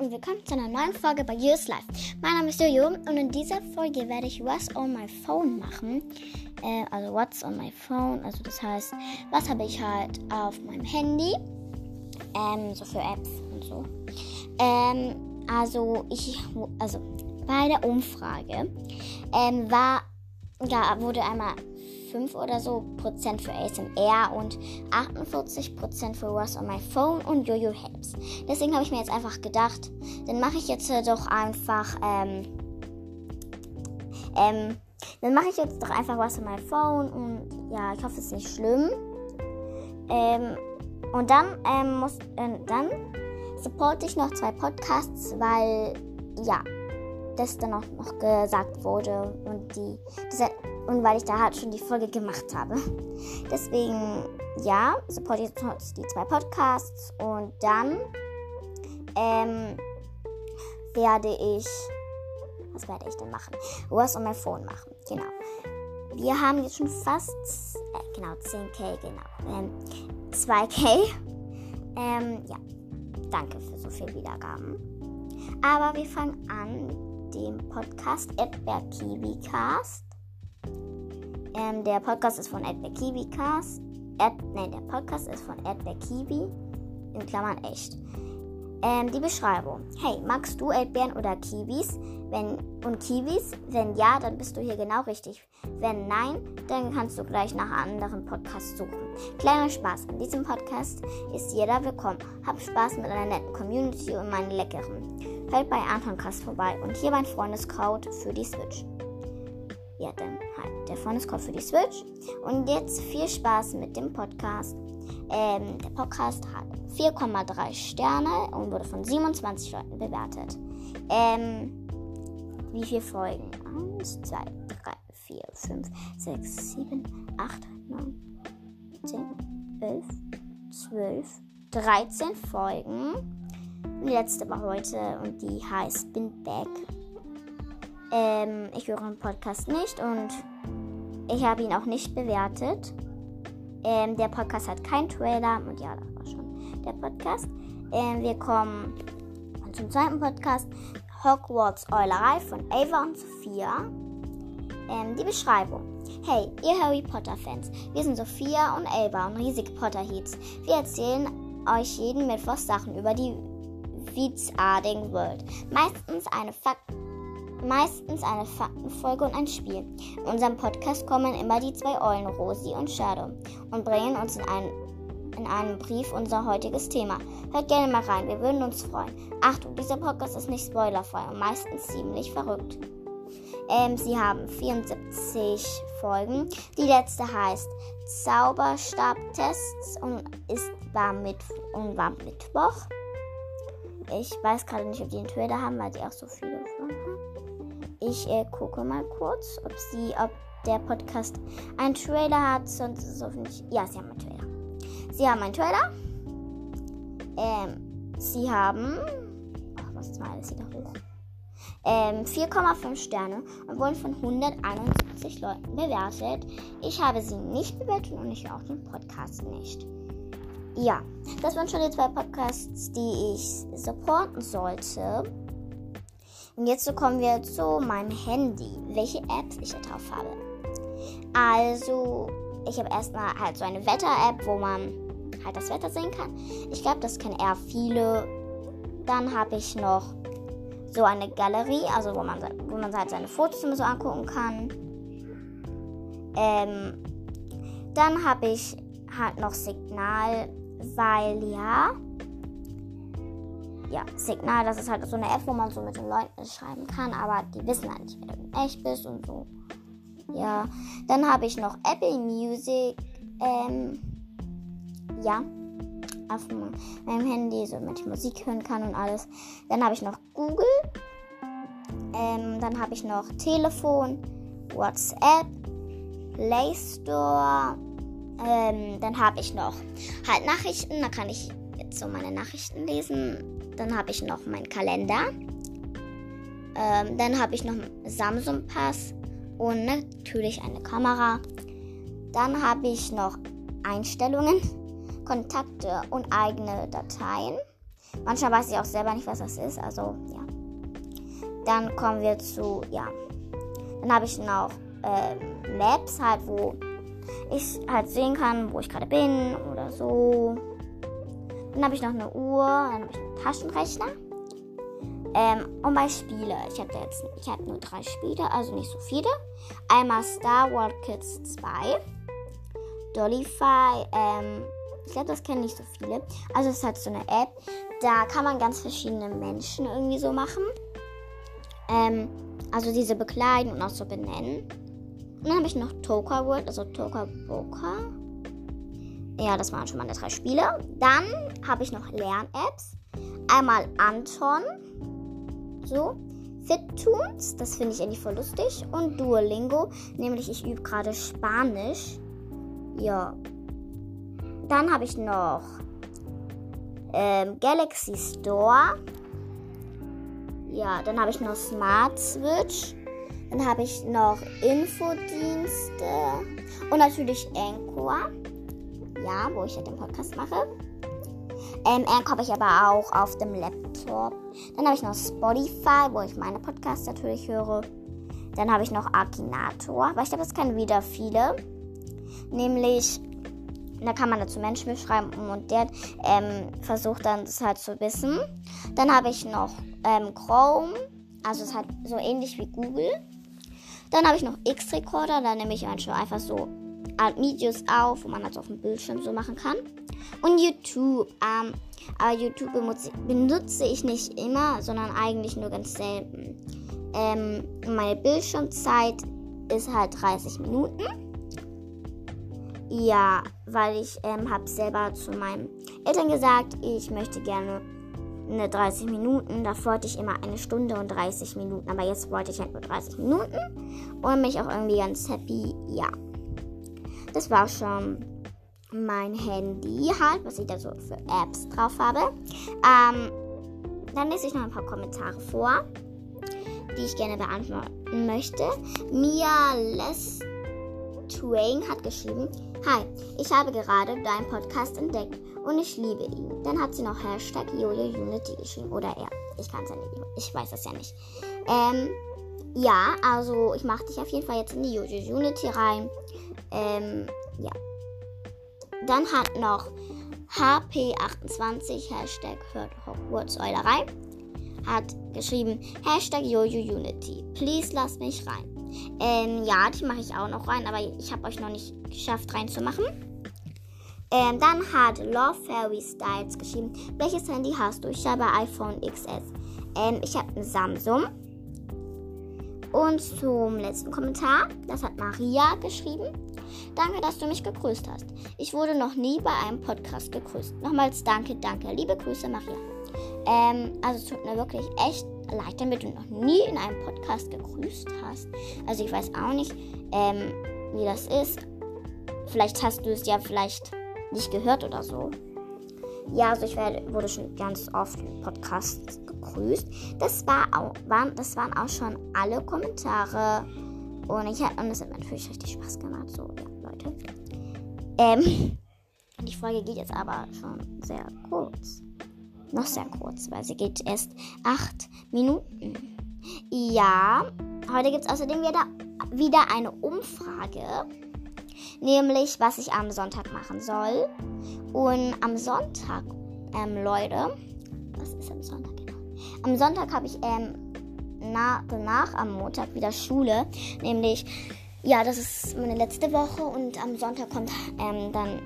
und willkommen zu einer neuen Folge bei Yours Life. Mein Name ist Jojo und in dieser Folge werde ich What's on my phone machen. Äh, also What's on my phone, also das heißt, was habe ich halt auf meinem Handy, ähm, so für Apps und so. Ähm, also ich, also bei der Umfrage ähm, war, da wurde einmal 5 oder so Prozent für ASMR und 48 Prozent für What's on my phone und Jojo Helps. Deswegen habe ich mir jetzt einfach gedacht, dann mache ich jetzt äh, doch einfach, ähm, ähm, dann mache ich jetzt doch einfach What's on my phone und ja, ich hoffe, es ist nicht schlimm. Ähm, und dann, ähm, muss, äh, dann supporte ich noch zwei Podcasts, weil, ja, das dann auch noch gesagt wurde und die, diese, und weil ich da halt schon die Folge gemacht habe. Deswegen, ja, supporte ich die zwei Podcasts und dann ähm, werde ich, was werde ich denn machen? Was on my phone machen, genau. Wir haben jetzt schon fast, äh, genau, 10k, genau, ähm, 2k. Ähm, ja, danke für so viele Wiedergaben. Aber wir fangen an dem Podcast Edberg KiwiCast. Ähm, der Podcast ist von Edberg KiwiCast. Ed, nein, der Podcast ist von Edberg Kiwi. In Klammern echt. Ähm, die Beschreibung. Hey, magst du Erdbeeren oder Kiwis? Wenn, und Kiwis? Wenn ja, dann bist du hier genau richtig. Wenn nein, dann kannst du gleich nach anderen Podcasts suchen. Kleiner Spaß. An diesem Podcast ist jeder willkommen. Hab Spaß mit einer netten Community und meinen leckeren. Hört bei Anton vorbei und hier mein Freundescode für die Switch. Ja, dann halt der Freundescode für die Switch. Und jetzt viel Spaß mit dem Podcast. Ähm, der Podcast hat 4,3 Sterne und wurde von 27 Leuten bewertet. Ähm, wie viele Folgen? 1, 2, 3, 4, 5, 6, 7, 8, 9, 10, 11, 12, 13 Folgen. Die letzte war heute und die heißt Bin Back. Ähm, ich höre den Podcast nicht und ich habe ihn auch nicht bewertet. Ähm, der Podcast hat keinen Trailer und ja, das war schon der Podcast. Ähm, wir kommen zum zweiten Podcast. Hogwarts Eulerei von Ava und Sophia. Ähm, die Beschreibung. Hey, ihr Harry Potter Fans. Wir sind Sophia und Ava und riesige Potterheads. Wir erzählen euch jeden Mittwoch Sachen über die Witzarding World. Meistens eine Fakt meistens eine Faktenfolge und ein Spiel. In unserem Podcast kommen immer die zwei Eulen, Rosi und Shadow, und bringen uns in, ein, in einem Brief unser heutiges Thema. Hört gerne mal rein, wir würden uns freuen. Achtung, dieser Podcast ist nicht spoilerfrei und meistens ziemlich verrückt. Ähm, sie haben 74 Folgen. Die letzte heißt Zauberstabtests und ist war, mit, und war Mittwoch. Ich weiß gerade nicht, ob die einen Trailer haben, weil sie auch so viele von haben. Ich äh, gucke mal kurz, ob sie, ob der Podcast einen Trailer hat. Sonst ist es hoffentlich. Ja, sie haben einen Trailer. Sie haben einen Trailer. Ähm, sie haben. Ach, was ist mal alles wieder hoch? Ähm, 4,5 Sterne und wurden von 171 Leuten bewertet. Ich habe sie nicht bewertet und ich auch den Podcast nicht. Ja, das waren schon die zwei Podcasts, die ich supporten sollte. Und jetzt kommen wir zu meinem Handy, welche Apps ich da drauf habe. Also, ich habe erstmal halt so eine Wetter-App, wo man halt das Wetter sehen kann. Ich glaube, das kennen eher viele. Dann habe ich noch so eine Galerie, also wo man, wo man halt seine Fotos immer so angucken kann. Ähm, dann habe ich halt noch Signal, weil ja, ja, Signal, das ist halt so eine App, wo man so mit den Leuten schreiben kann, aber die wissen halt nicht, wer du echt bist und so. Ja, dann habe ich noch Apple Music, ähm, ja, auf meinem Handy, so damit ich Musik hören kann und alles. Dann habe ich noch Google, ähm, dann habe ich noch Telefon, WhatsApp, Play Store, ähm, dann habe ich noch halt Nachrichten. Da kann ich jetzt so meine Nachrichten lesen. Dann habe ich noch meinen Kalender. Ähm, dann habe ich noch Samsung Pass und natürlich eine Kamera. Dann habe ich noch Einstellungen, Kontakte und eigene Dateien. Manchmal weiß ich auch selber nicht, was das ist. Also, ja. Dann kommen wir zu, ja. Dann habe ich noch äh, Maps halt, wo ich halt sehen kann, wo ich gerade bin oder so. Dann habe ich noch eine Uhr, dann habe ich einen Taschenrechner. Ähm, und bei Spiele, ich habe jetzt, ich habe nur drei Spiele, also nicht so viele. Einmal Star Wars Kids 2, Dollify, ähm, ich glaube, das kennen nicht so viele. Also es ist halt so eine App, da kann man ganz verschiedene Menschen irgendwie so machen. Ähm, also diese bekleiden und auch so benennen. Und dann habe ich noch Toka World, also Toka Boka. Ja, das waren schon meine drei Spiele. Dann habe ich noch Lern-Apps. Einmal Anton. So. FitTunes, das finde ich eigentlich voll lustig. Und Duolingo, nämlich ich übe gerade Spanisch. Ja. Dann habe ich noch ähm, Galaxy Store. Ja, dann habe ich noch Smart Switch. Dann habe ich noch Infodienste und natürlich Anchor. Ja, wo ich ja den Podcast mache. Ähm, Anchor habe ich aber auch auf dem Laptop. Dann habe ich noch Spotify, wo ich meine Podcasts natürlich höre. Dann habe ich noch Akinator, aber ich glaube, das kennen wieder viele. Nämlich, da kann man dazu Menschen beschreiben und der ähm, versucht dann das halt zu wissen. Dann habe ich noch ähm, Chrome, also es hat so ähnlich wie Google. Dann habe ich noch X-Recorder, da nehme ich einfach so Videos auf, wo man das auf dem Bildschirm so machen kann. Und YouTube, ähm, aber YouTube benutze ich nicht immer, sondern eigentlich nur ganz selten. Ähm, meine Bildschirmzeit ist halt 30 Minuten. Ja, weil ich ähm, habe selber zu meinen Eltern gesagt, ich möchte gerne eine 30 Minuten. Da wollte ich immer eine Stunde und 30 Minuten. Aber jetzt wollte ich halt nur 30 Minuten. Und mich auch irgendwie ganz happy. Ja. Das war schon mein Handy halt, was ich da so für Apps drauf habe. Ähm, dann lese ich noch ein paar Kommentare vor, die ich gerne beantworten möchte. Mia Les Twain hat geschrieben, Hi, ich habe gerade deinen Podcast entdeckt und ich liebe ihn. Dann hat sie noch Hashtag Jojo Unity geschrieben. Oder er. Ich kann es ja nicht. Ich weiß es ja nicht. Ähm, ja, also ich mache dich auf jeden Fall jetzt in die Jojo Unity rein. Ähm, ja. Dann hat noch HP28 Hashtag hört Hogwarts Eulerei hat geschrieben Hashtag Jojo Unity. Please lass mich rein. Ähm, ja, die mache ich auch noch rein, aber ich habe euch noch nicht geschafft reinzumachen. Ähm, dann hat Love Fairy Styles geschrieben, welches Handy hast du? Ich habe iPhone XS. Ähm, ich habe ein Samsung. Und zum letzten Kommentar, das hat Maria geschrieben. Danke, dass du mich gegrüßt hast. Ich wurde noch nie bei einem Podcast gegrüßt. Nochmals danke, danke. Liebe Grüße, Maria. Ähm, also es tut mir wirklich echt leid, damit du noch nie in einem Podcast gegrüßt hast. Also ich weiß auch nicht, ähm, wie das ist. Vielleicht hast du es ja vielleicht nicht gehört oder so. Ja, also ich werde, wurde schon ganz oft in Podcasts gegrüßt. Das, war auch, waren, das waren auch schon alle Kommentare. Und, ich, und es hat natürlich richtig Spaß gemacht. So, ja, Leute. Ähm, die Folge geht jetzt aber schon sehr kurz. Noch sehr kurz, weil sie geht erst acht Minuten. Ja, heute gibt es außerdem wieder, wieder eine Umfrage nämlich was ich am Sonntag machen soll. Und am Sonntag, ähm, Leute, was ist am Sonntag genau? Am Sonntag habe ich ähm, na, danach am Montag wieder Schule, nämlich ja, das ist meine letzte Woche und am Sonntag kommt ähm, dann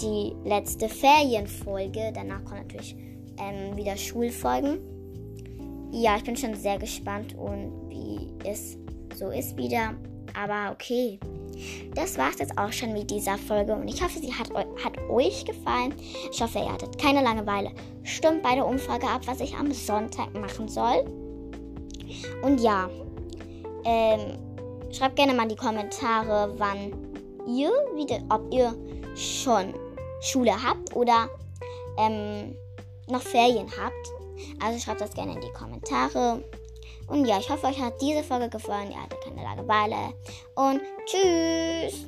die letzte Ferienfolge. Danach kommen natürlich ähm, wieder Schulfolgen. Ja, ich bin schon sehr gespannt und wie es so ist wieder. Aber okay. Das war es jetzt auch schon mit dieser Folge und ich hoffe, sie hat, hat euch gefallen. Ich hoffe, ihr hattet keine Langeweile. Stimmt bei der Umfrage ab, was ich am Sonntag machen soll. Und ja, ähm, schreibt gerne mal in die Kommentare, wann ihr wieder, ob ihr schon Schule habt oder ähm, noch Ferien habt. Also schreibt das gerne in die Kommentare. Und ja, ich hoffe, euch hat diese Folge gefallen. Ihr hattet keine Langeweile. Und tschüss!